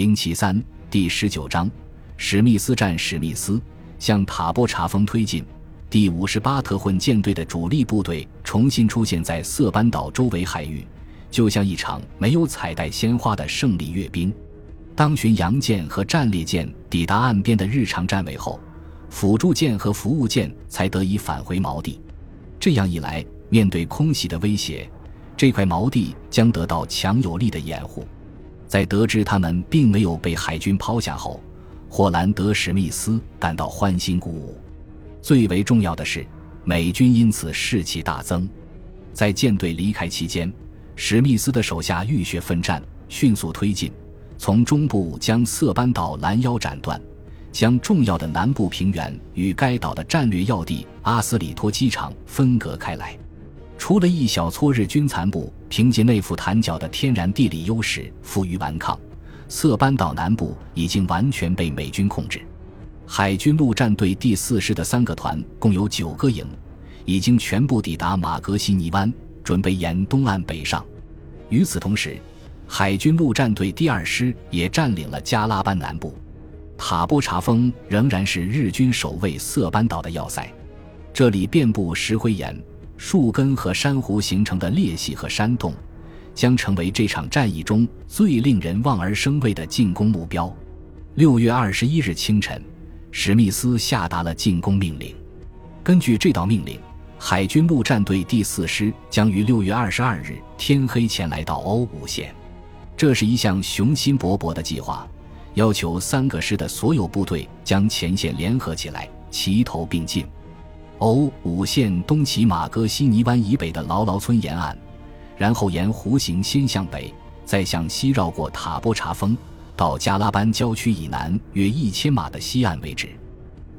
零七三第十九章，史密斯战史密斯向塔波查峰推进。第五十八特混舰队的主力部队重新出现在色班岛周围海域，就像一场没有彩带鲜花的胜利阅兵。当巡洋舰和战列舰抵达岸边的日常站位后，辅助舰和服务舰才得以返回锚地。这样一来，面对空袭的威胁，这块锚地将得到强有力的掩护。在得知他们并没有被海军抛下后，霍兰德·史密斯感到欢欣鼓舞。最为重要的是，美军因此士气大增。在舰队离开期间，史密斯的手下浴血奋战，迅速推进，从中部将色班岛拦腰斩断，将重要的南部平原与该岛的战略要地阿斯里托机场分隔开来。除了一小撮日军残部凭借内府坦角的天然地理优势负隅顽抗，色班岛南部已经完全被美军控制。海军陆战队第四师的三个团共有九个营，已经全部抵达马格西尼湾，准备沿东岸北上。与此同时，海军陆战队第二师也占领了加拉班南部。塔波查峰仍然是日军守卫色班岛的要塞，这里遍布石灰岩、树根和珊瑚形成的裂隙和山洞，将成为这场战役中最令人望而生畏的进攻目标。六月二十一日清晨。史密斯下达了进攻命令。根据这道命令，海军陆战队第四师将于六月二十二日天黑前来到欧五线。这是一项雄心勃勃的计划，要求三个师的所有部队将前线联合起来，齐头并进。O 五线东起马哥西尼湾以北的劳劳村沿岸，然后沿弧形先向北，再向西绕过塔波查峰。到加拉班郊区以南约一千码的西岸为止，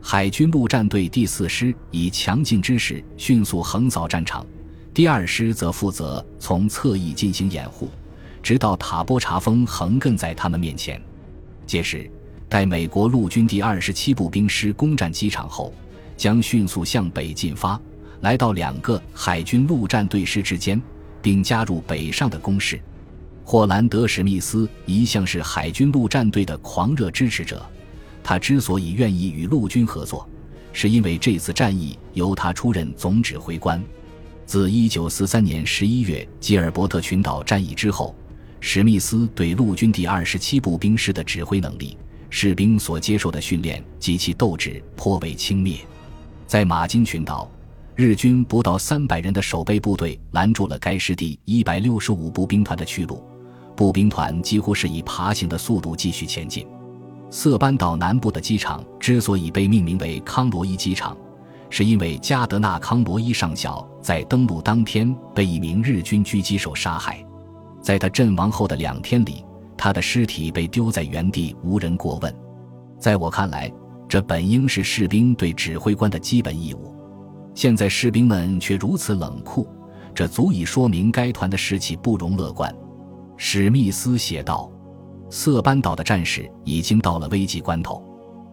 海军陆战队第四师以强劲之势迅速横扫战场，第二师则负责从侧翼进行掩护，直到塔波查峰横亘在他们面前。届时，待美国陆军第二十七步兵师攻占机场后，将迅速向北进发，来到两个海军陆战队师之间，并加入北上的攻势。霍兰德·史密斯一向是海军陆战队的狂热支持者。他之所以愿意与陆军合作，是因为这次战役由他出任总指挥官。自1943年11月吉尔伯特群岛战役之后，史密斯对陆军第二十七步兵师的指挥能力、士兵所接受的训练及其斗志颇为轻蔑。在马金群岛，日军不到三百人的守备部队拦住了该师第一百六十五步兵团的去路。步兵团几乎是以爬行的速度继续前进。色班岛南部的机场之所以被命名为康罗伊机场，是因为加德纳康罗伊上校在登陆当天被一名日军狙击手杀害。在他阵亡后的两天里，他的尸体被丢在原地，无人过问。在我看来，这本应是士兵对指挥官的基本义务。现在士兵们却如此冷酷，这足以说明该团的士气不容乐观。史密斯写道：“色班岛的战士已经到了危急关头。”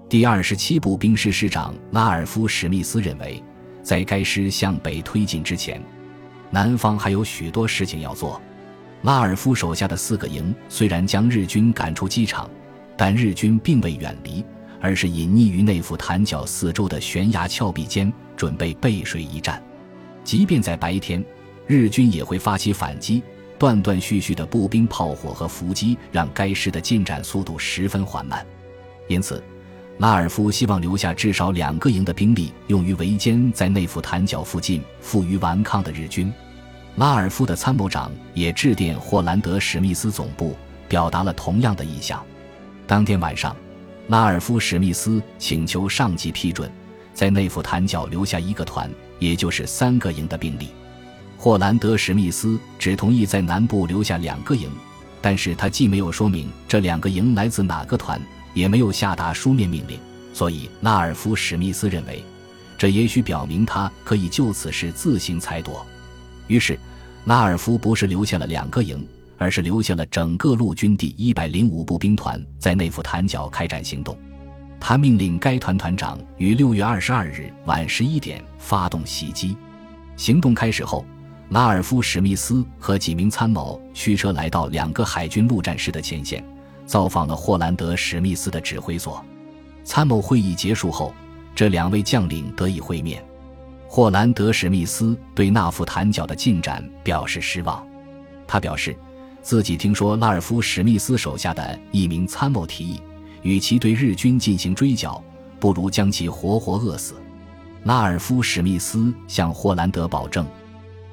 第二十七步兵师师长拉尔夫·史密斯认为，在该师向北推进之前，南方还有许多事情要做。拉尔夫手下的四个营虽然将日军赶出机场，但日军并未远离，而是隐匿于内府潭角四周的悬崖峭壁间，准备背水一战。即便在白天，日军也会发起反击。断断续续的步兵炮火和伏击让该师的进展速度十分缓慢，因此，拉尔夫希望留下至少两个营的兵力用于围歼在内府潭角附近负隅顽抗的日军。拉尔夫的参谋长也致电霍兰德·史密斯总部，表达了同样的意向。当天晚上，拉尔夫·史密斯请求上级批准，在内府坦角留下一个团，也就是三个营的兵力。霍兰德·史密斯只同意在南部留下两个营，但是他既没有说明这两个营来自哪个团，也没有下达书面命令，所以拉尔夫·史密斯认为，这也许表明他可以就此事自行裁夺。于是，拉尔夫不是留下了两个营，而是留下了整个陆军第一百零五步兵团在内府坦角开展行动。他命令该团团长于六月二十二日晚十一点发动袭击。行动开始后。拉尔夫·史密斯和几名参谋驱车来到两个海军陆战师的前线，造访了霍兰德·史密斯的指挥所。参谋会议结束后，这两位将领得以会面。霍兰德·史密斯对纳夫坦角的进展表示失望。他表示，自己听说拉尔夫·史密斯手下的一名参谋提议，与其对日军进行追剿，不如将其活活饿死。拉尔夫·史密斯向霍兰德保证，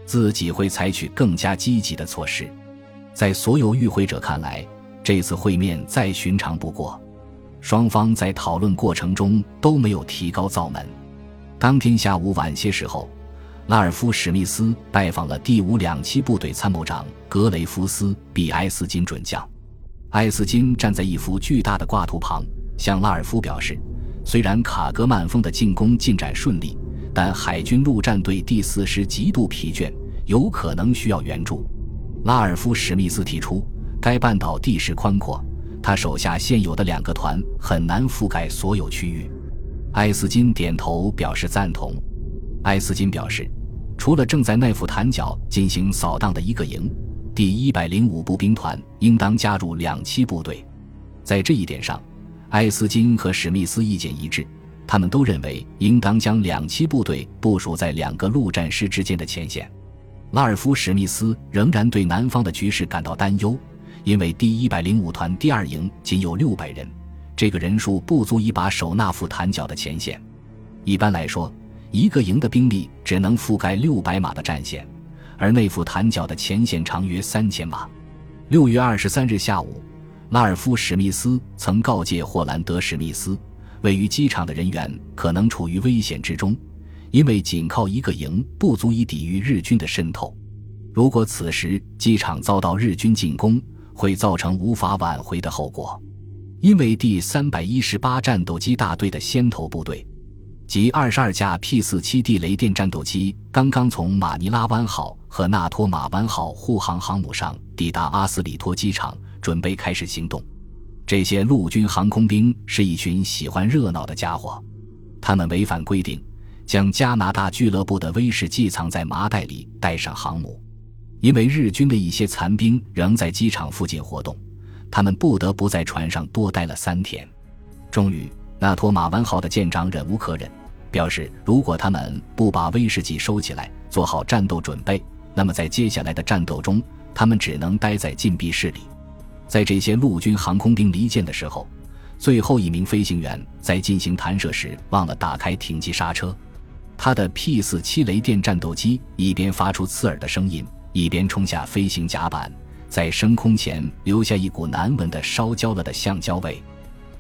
自己会采取更加积极的措施。在所有与会者看来，这次会面再寻常不过。双方在讨论过程中都没有提高嗓门。当天下午晚些时候，拉尔夫·史密斯拜访了第五两栖部队参谋长格雷夫斯·比埃斯金准将。埃斯金站在一幅巨大的挂图旁，向拉尔夫表示：“虽然卡格曼峰的进攻进展顺利，但海军陆战队第四师极度疲倦，有可能需要援助。”拉尔夫·史密斯提出，该半岛地势宽阔。他手下现有的两个团很难覆盖所有区域。埃斯金点头表示赞同。埃斯金表示，除了正在奈夫坦角进行扫荡的一个营，第一百零五步兵团应当加入两栖部队。在这一点上，埃斯金和史密斯意见一致，他们都认为应当将两栖部队部署在两个陆战师之间的前线。拉尔夫·史密斯仍然对南方的局势感到担忧。因为第一百零五团第二营仅有六百人，这个人数不足以把守纳夫坦角的前线。一般来说，一个营的兵力只能覆盖六百码的战线，而内夫坦角的前线长约三千码。六月二十三日下午，拉尔夫·史密斯曾告诫霍兰德·史密斯，位于机场的人员可能处于危险之中，因为仅靠一个营不足以抵御日军的渗透。如果此时机场遭到日军进攻，会造成无法挽回的后果，因为第三百一十八战斗机大队的先头部队，即二十二架 P 四七 D 雷电战斗机，刚刚从马尼拉湾号和纳托马湾号护航航母上抵达阿斯里托机场，准备开始行动。这些陆军航空兵是一群喜欢热闹的家伙，他们违反规定，将加拿大俱乐部的威士忌藏在麻袋里带上航母。因为日军的一些残兵仍在机场附近活动，他们不得不在船上多待了三天。终于，那托马湾号的舰长忍无可忍，表示如果他们不把威士忌收起来，做好战斗准备，那么在接下来的战斗中，他们只能待在禁闭室里。在这些陆军航空兵离舰的时候，最后一名飞行员在进行弹射时忘了打开停机刹车，他的 P 四七雷电战斗机一边发出刺耳的声音。一边冲下飞行甲板，在升空前留下一股难闻的烧焦了的橡胶味。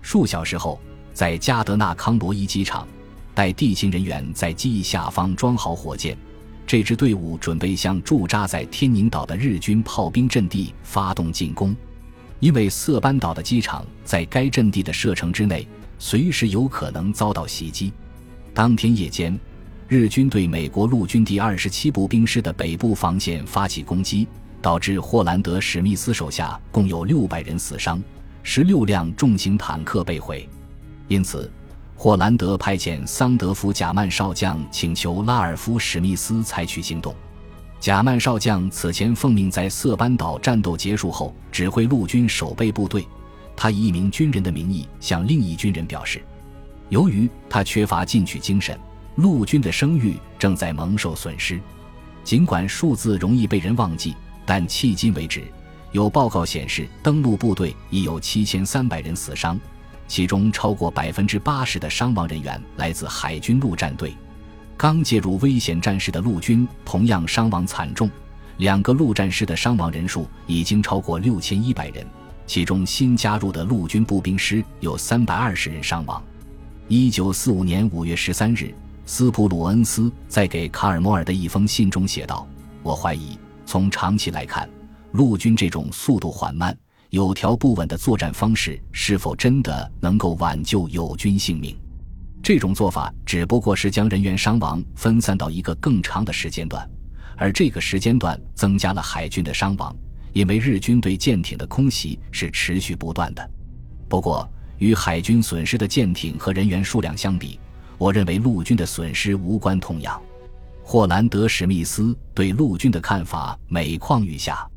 数小时后，在加德纳康罗伊机场，待地勤人员在机翼下方装好火箭，这支队伍准备向驻扎在天宁岛的日军炮兵阵地发动进攻。因为色班岛的机场在该阵地的射程之内，随时有可能遭到袭击。当天夜间。日军对美国陆军第二十七步兵师的北部防线发起攻击，导致霍兰德·史密斯手下共有六百人死伤，十六辆重型坦克被毁。因此，霍兰德派遣桑德福·贾曼少将请求拉尔夫·史密斯采取行动。贾曼少将此前奉命在色班岛战斗结束后指挥陆军守备部队，他以一名军人的名义向另一军人表示，由于他缺乏进取精神。陆军的声誉正在蒙受损失，尽管数字容易被人忘记，但迄今为止，有报告显示登陆部队已有七千三百人死伤，其中超过百分之八十的伤亡人员来自海军陆战队。刚介入危险战事的陆军同样伤亡惨重，两个陆战师的伤亡人数已经超过六千一百人，其中新加入的陆军步兵师有三百二十人伤亡。一九四五年五月十三日。斯普鲁恩斯在给卡尔摩尔的一封信中写道：“我怀疑，从长期来看，陆军这种速度缓慢、有条不紊的作战方式是否真的能够挽救友军性命？这种做法只不过是将人员伤亡分散到一个更长的时间段，而这个时间段增加了海军的伤亡，因为日军对舰艇的空袭是持续不断的。不过，与海军损失的舰艇和人员数量相比，我认为陆军的损失无关痛痒。霍兰德·史密斯对陆军的看法每况愈下。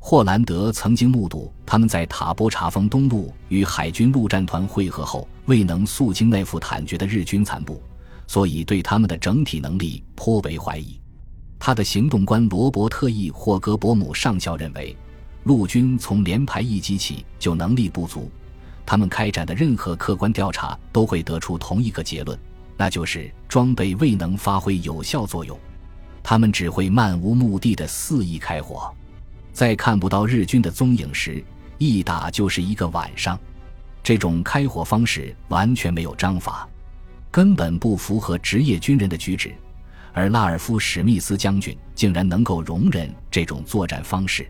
霍兰德曾经目睹他们在塔波查峰东路与海军陆战团会合后，未能肃清那副惨绝的日军残部，所以对他们的整体能力颇为怀疑。他的行动官罗伯特 ·E· 霍格伯姆上校认为，陆军从连排一级起就能力不足，他们开展的任何客观调查都会得出同一个结论，那就是装备未能发挥有效作用，他们只会漫无目的的肆意开火。在看不到日军的踪影时，一打就是一个晚上。这种开火方式完全没有章法，根本不符合职业军人的举止。而拉尔夫·史密斯将军竟然能够容忍这种作战方式。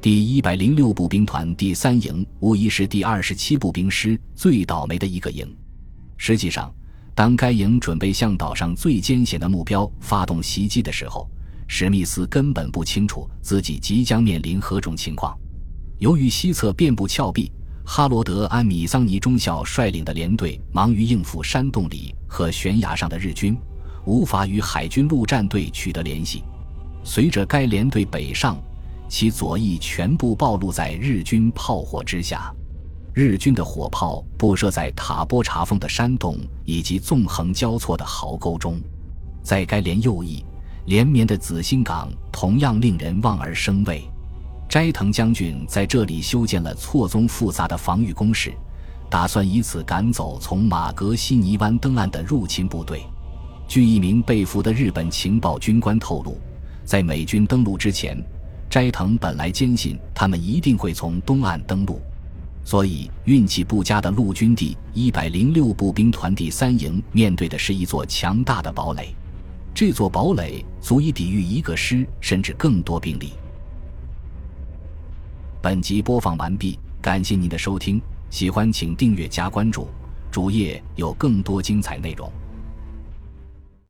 第一百零六步兵团第三营无疑是第二十七步兵师最倒霉的一个营。实际上，当该营准备向岛上最艰险的目标发动袭击的时候，史密斯根本不清楚自己即将面临何种情况。由于西侧遍布峭壁，哈罗德·安米桑尼中校率领的连队忙于应付山洞里和悬崖上的日军，无法与海军陆战队取得联系。随着该连队北上，其左翼全部暴露在日军炮火之下。日军的火炮布设在塔波查峰的山洞以及纵横交错的壕沟中，在该连右翼。连绵的紫星岗同样令人望而生畏。斋藤将军在这里修建了错综复杂的防御工事，打算以此赶走从马格西尼湾登岸的入侵部队。据一名被俘的日本情报军官透露，在美军登陆之前，斋藤本来坚信他们一定会从东岸登陆，所以运气不佳的陆军第一百零六步兵团第三营面对的是一座强大的堡垒。这座堡垒足以抵御一个师甚至更多兵力。本集播放完毕，感谢您的收听，喜欢请订阅加关注，主页有更多精彩内容。